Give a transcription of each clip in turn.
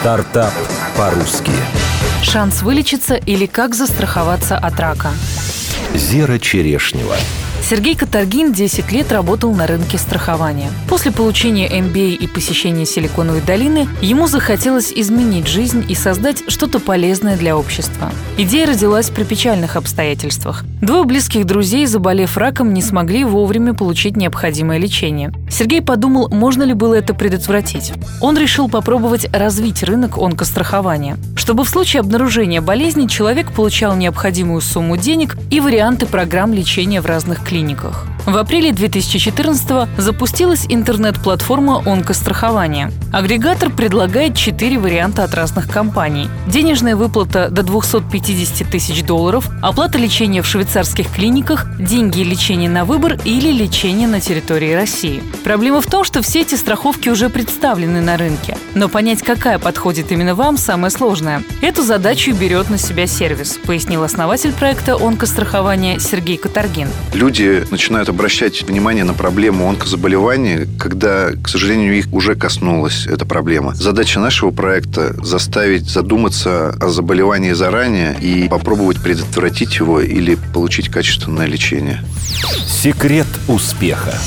Стартап по-русски. Шанс вылечиться или как застраховаться от рака. Зера Черешнева. Сергей Катаргин 10 лет работал на рынке страхования. После получения MBA и посещения Силиконовой долины ему захотелось изменить жизнь и создать что-то полезное для общества. Идея родилась при печальных обстоятельствах. Двое близких друзей, заболев раком, не смогли вовремя получить необходимое лечение. Сергей подумал, можно ли было это предотвратить. Он решил попробовать развить рынок онкострахования, чтобы в случае обнаружения болезни человек получал необходимую сумму денег и варианты программ лечения в разных клиниках. В апреле 2014 запустилась интернет-платформа онкострахования. Агрегатор предлагает четыре варианта от разных компаний. Денежная выплата до 250 тысяч долларов, оплата лечения в швейцарских клиниках, деньги и лечение на выбор или лечение на территории России. Проблема в том, что все эти страховки уже представлены на рынке. Но понять, какая подходит именно вам, самое сложное. Эту задачу берет на себя сервис, пояснил основатель проекта онкострахования Сергей Катаргин. Люди начинают обращать внимание на проблему онкозаболеваний, когда, к сожалению, их уже коснулась эта проблема. Задача нашего проекта – заставить задуматься о заболевании заранее и попробовать предотвратить его или получить качественное лечение. Секрет успеха.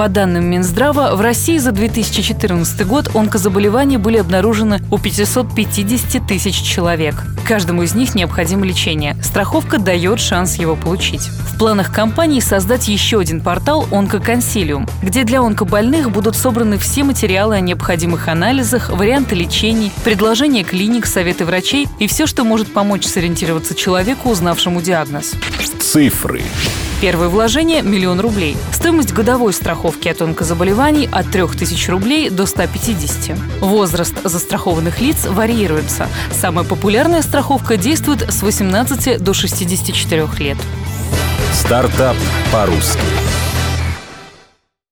По данным Минздрава, в России за 2014 год онкозаболевания были обнаружены у 550 тысяч человек. Каждому из них необходимо лечение. Страховка дает шанс его получить. В планах компании создать еще один портал «Онкоконсилиум», где для онкобольных будут собраны все материалы о необходимых анализах, варианты лечений, предложения клиник, советы врачей и все, что может помочь сориентироваться человеку, узнавшему диагноз. Цифры. Первое вложение – миллион рублей. Стоимость годовой страховки от онкозаболеваний от 3000 рублей до 150. Возраст застрахованных лиц варьируется. Самая популярная страховка действует с 18 до 64 лет. Стартап по-русски.